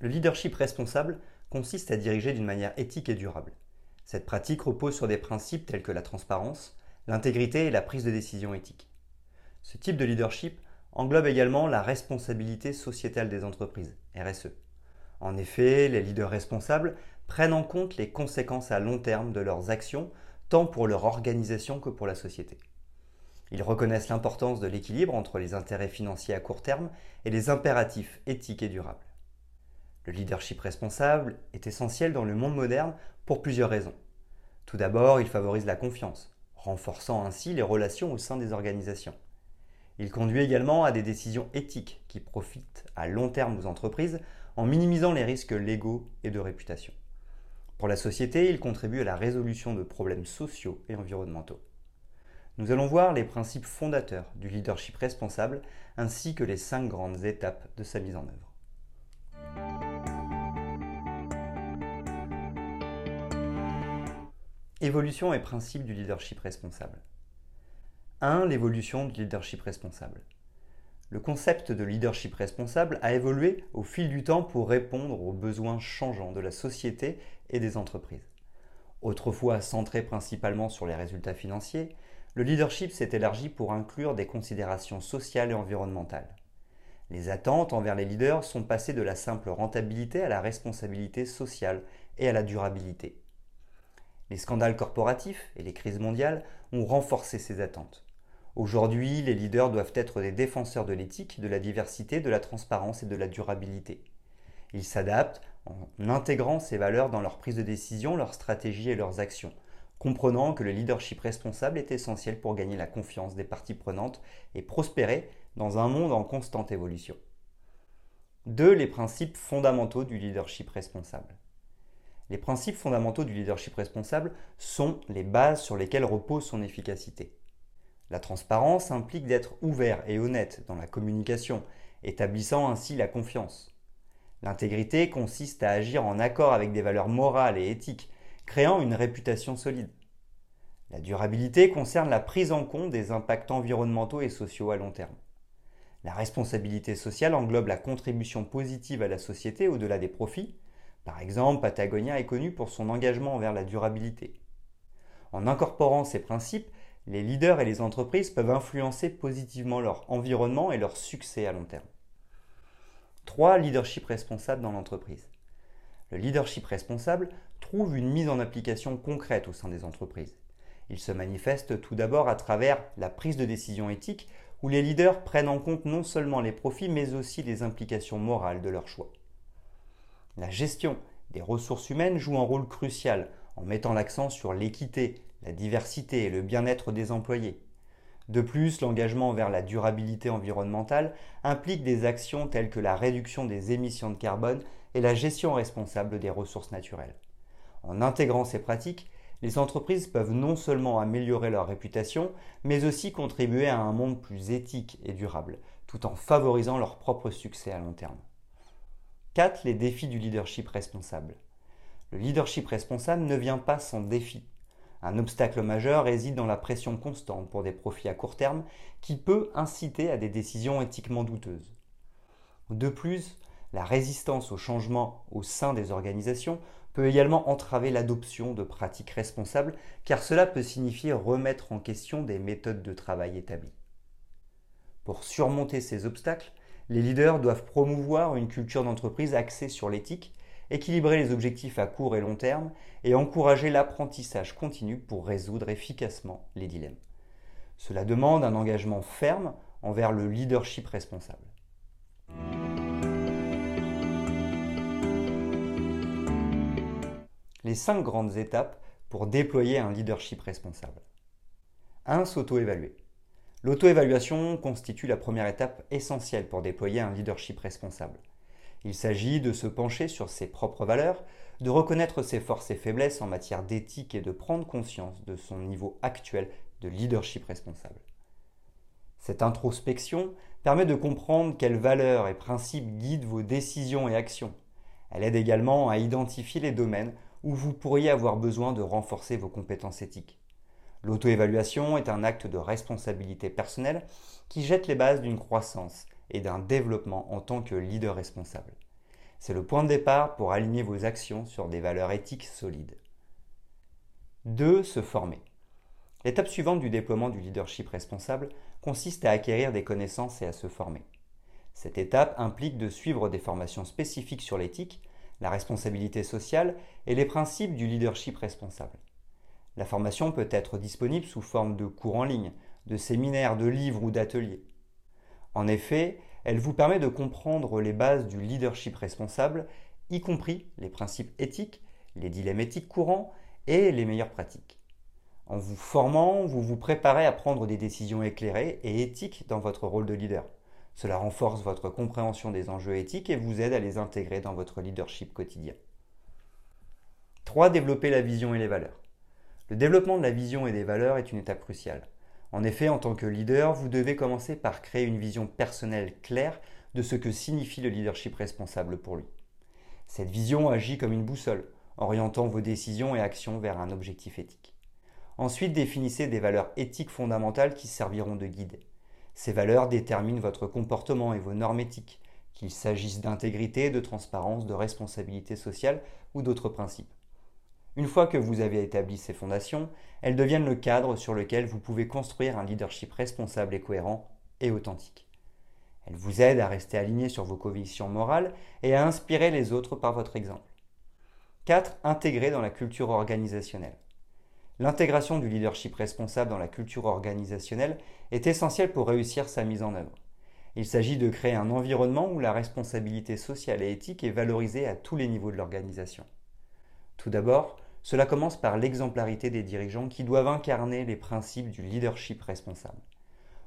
Le leadership responsable consiste à diriger d'une manière éthique et durable. Cette pratique repose sur des principes tels que la transparence, l'intégrité et la prise de décision éthique. Ce type de leadership englobe également la responsabilité sociétale des entreprises, RSE. En effet, les leaders responsables prennent en compte les conséquences à long terme de leurs actions, tant pour leur organisation que pour la société. Ils reconnaissent l'importance de l'équilibre entre les intérêts financiers à court terme et les impératifs éthiques et durables. Le leadership responsable est essentiel dans le monde moderne pour plusieurs raisons. Tout d'abord, il favorise la confiance, renforçant ainsi les relations au sein des organisations. Il conduit également à des décisions éthiques qui profitent à long terme aux entreprises en minimisant les risques légaux et de réputation. Pour la société, il contribue à la résolution de problèmes sociaux et environnementaux. Nous allons voir les principes fondateurs du leadership responsable ainsi que les cinq grandes étapes de sa mise en œuvre. Évolution et principe du leadership responsable. 1. L'évolution du leadership responsable. Le concept de leadership responsable a évolué au fil du temps pour répondre aux besoins changeants de la société et des entreprises. Autrefois centré principalement sur les résultats financiers, le leadership s'est élargi pour inclure des considérations sociales et environnementales. Les attentes envers les leaders sont passées de la simple rentabilité à la responsabilité sociale et à la durabilité. Les scandales corporatifs et les crises mondiales ont renforcé ces attentes. Aujourd'hui, les leaders doivent être des défenseurs de l'éthique, de la diversité, de la transparence et de la durabilité. Ils s'adaptent en intégrant ces valeurs dans leur prise de décision, leur stratégie et leurs actions, comprenant que le leadership responsable est essentiel pour gagner la confiance des parties prenantes et prospérer dans un monde en constante évolution. 2. Les principes fondamentaux du leadership responsable. Les principes fondamentaux du leadership responsable sont les bases sur lesquelles repose son efficacité. La transparence implique d'être ouvert et honnête dans la communication, établissant ainsi la confiance. L'intégrité consiste à agir en accord avec des valeurs morales et éthiques, créant une réputation solide. La durabilité concerne la prise en compte des impacts environnementaux et sociaux à long terme. La responsabilité sociale englobe la contribution positive à la société au-delà des profits, par exemple, Patagonia est connu pour son engagement envers la durabilité. En incorporant ces principes, les leaders et les entreprises peuvent influencer positivement leur environnement et leur succès à long terme. 3. Leadership responsable dans l'entreprise. Le leadership responsable trouve une mise en application concrète au sein des entreprises. Il se manifeste tout d'abord à travers la prise de décision éthique où les leaders prennent en compte non seulement les profits mais aussi les implications morales de leur choix. La gestion des ressources humaines joue un rôle crucial en mettant l'accent sur l'équité, la diversité et le bien-être des employés. De plus, l'engagement vers la durabilité environnementale implique des actions telles que la réduction des émissions de carbone et la gestion responsable des ressources naturelles. En intégrant ces pratiques, les entreprises peuvent non seulement améliorer leur réputation, mais aussi contribuer à un monde plus éthique et durable, tout en favorisant leur propre succès à long terme. 4. Les défis du leadership responsable. Le leadership responsable ne vient pas sans défi. Un obstacle majeur réside dans la pression constante pour des profits à court terme qui peut inciter à des décisions éthiquement douteuses. De plus, la résistance au changement au sein des organisations peut également entraver l'adoption de pratiques responsables car cela peut signifier remettre en question des méthodes de travail établies. Pour surmonter ces obstacles, les leaders doivent promouvoir une culture d'entreprise axée sur l'éthique, équilibrer les objectifs à court et long terme et encourager l'apprentissage continu pour résoudre efficacement les dilemmes. Cela demande un engagement ferme envers le leadership responsable. Les cinq grandes étapes pour déployer un leadership responsable. 1. S'auto-évaluer. L'auto-évaluation constitue la première étape essentielle pour déployer un leadership responsable. Il s'agit de se pencher sur ses propres valeurs, de reconnaître ses forces et faiblesses en matière d'éthique et de prendre conscience de son niveau actuel de leadership responsable. Cette introspection permet de comprendre quelles valeurs et principes guident vos décisions et actions. Elle aide également à identifier les domaines où vous pourriez avoir besoin de renforcer vos compétences éthiques. L'auto-évaluation est un acte de responsabilité personnelle qui jette les bases d'une croissance et d'un développement en tant que leader responsable. C'est le point de départ pour aligner vos actions sur des valeurs éthiques solides. 2. Se former. L'étape suivante du déploiement du leadership responsable consiste à acquérir des connaissances et à se former. Cette étape implique de suivre des formations spécifiques sur l'éthique, la responsabilité sociale et les principes du leadership responsable. La formation peut être disponible sous forme de cours en ligne, de séminaires, de livres ou d'ateliers. En effet, elle vous permet de comprendre les bases du leadership responsable, y compris les principes éthiques, les dilemmes éthiques courants et les meilleures pratiques. En vous formant, vous vous préparez à prendre des décisions éclairées et éthiques dans votre rôle de leader. Cela renforce votre compréhension des enjeux éthiques et vous aide à les intégrer dans votre leadership quotidien. 3. Développer la vision et les valeurs. Le développement de la vision et des valeurs est une étape cruciale. En effet, en tant que leader, vous devez commencer par créer une vision personnelle claire de ce que signifie le leadership responsable pour lui. Cette vision agit comme une boussole, orientant vos décisions et actions vers un objectif éthique. Ensuite, définissez des valeurs éthiques fondamentales qui serviront de guide. Ces valeurs déterminent votre comportement et vos normes éthiques, qu'il s'agisse d'intégrité, de transparence, de responsabilité sociale ou d'autres principes. Une fois que vous avez établi ces fondations, elles deviennent le cadre sur lequel vous pouvez construire un leadership responsable et cohérent et authentique. Elles vous aident à rester aligné sur vos convictions morales et à inspirer les autres par votre exemple. 4. Intégrer dans la culture organisationnelle. L'intégration du leadership responsable dans la culture organisationnelle est essentielle pour réussir sa mise en œuvre. Il s'agit de créer un environnement où la responsabilité sociale et éthique est valorisée à tous les niveaux de l'organisation. Tout d'abord, cela commence par l'exemplarité des dirigeants qui doivent incarner les principes du leadership responsable.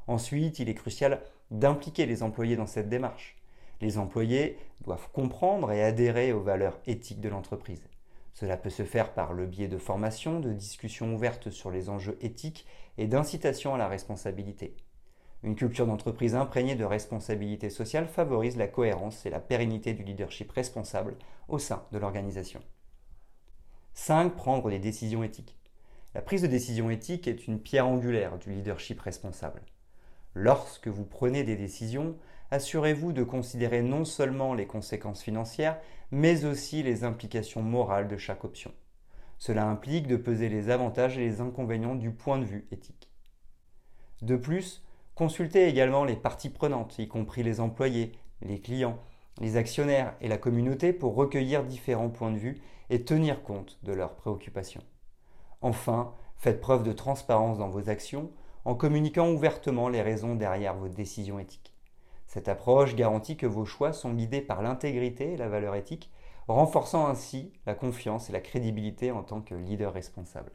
Ensuite, il est crucial d'impliquer les employés dans cette démarche. Les employés doivent comprendre et adhérer aux valeurs éthiques de l'entreprise. Cela peut se faire par le biais de formations, de discussions ouvertes sur les enjeux éthiques et d'incitation à la responsabilité. Une culture d'entreprise imprégnée de responsabilité sociale favorise la cohérence et la pérennité du leadership responsable au sein de l'organisation. 5. Prendre des décisions éthiques. La prise de décision éthique est une pierre angulaire du leadership responsable. Lorsque vous prenez des décisions, assurez-vous de considérer non seulement les conséquences financières, mais aussi les implications morales de chaque option. Cela implique de peser les avantages et les inconvénients du point de vue éthique. De plus, consultez également les parties prenantes, y compris les employés, les clients, les actionnaires et la communauté pour recueillir différents points de vue et tenir compte de leurs préoccupations. Enfin, faites preuve de transparence dans vos actions en communiquant ouvertement les raisons derrière vos décisions éthiques. Cette approche garantit que vos choix sont guidés par l'intégrité et la valeur éthique, renforçant ainsi la confiance et la crédibilité en tant que leader responsable.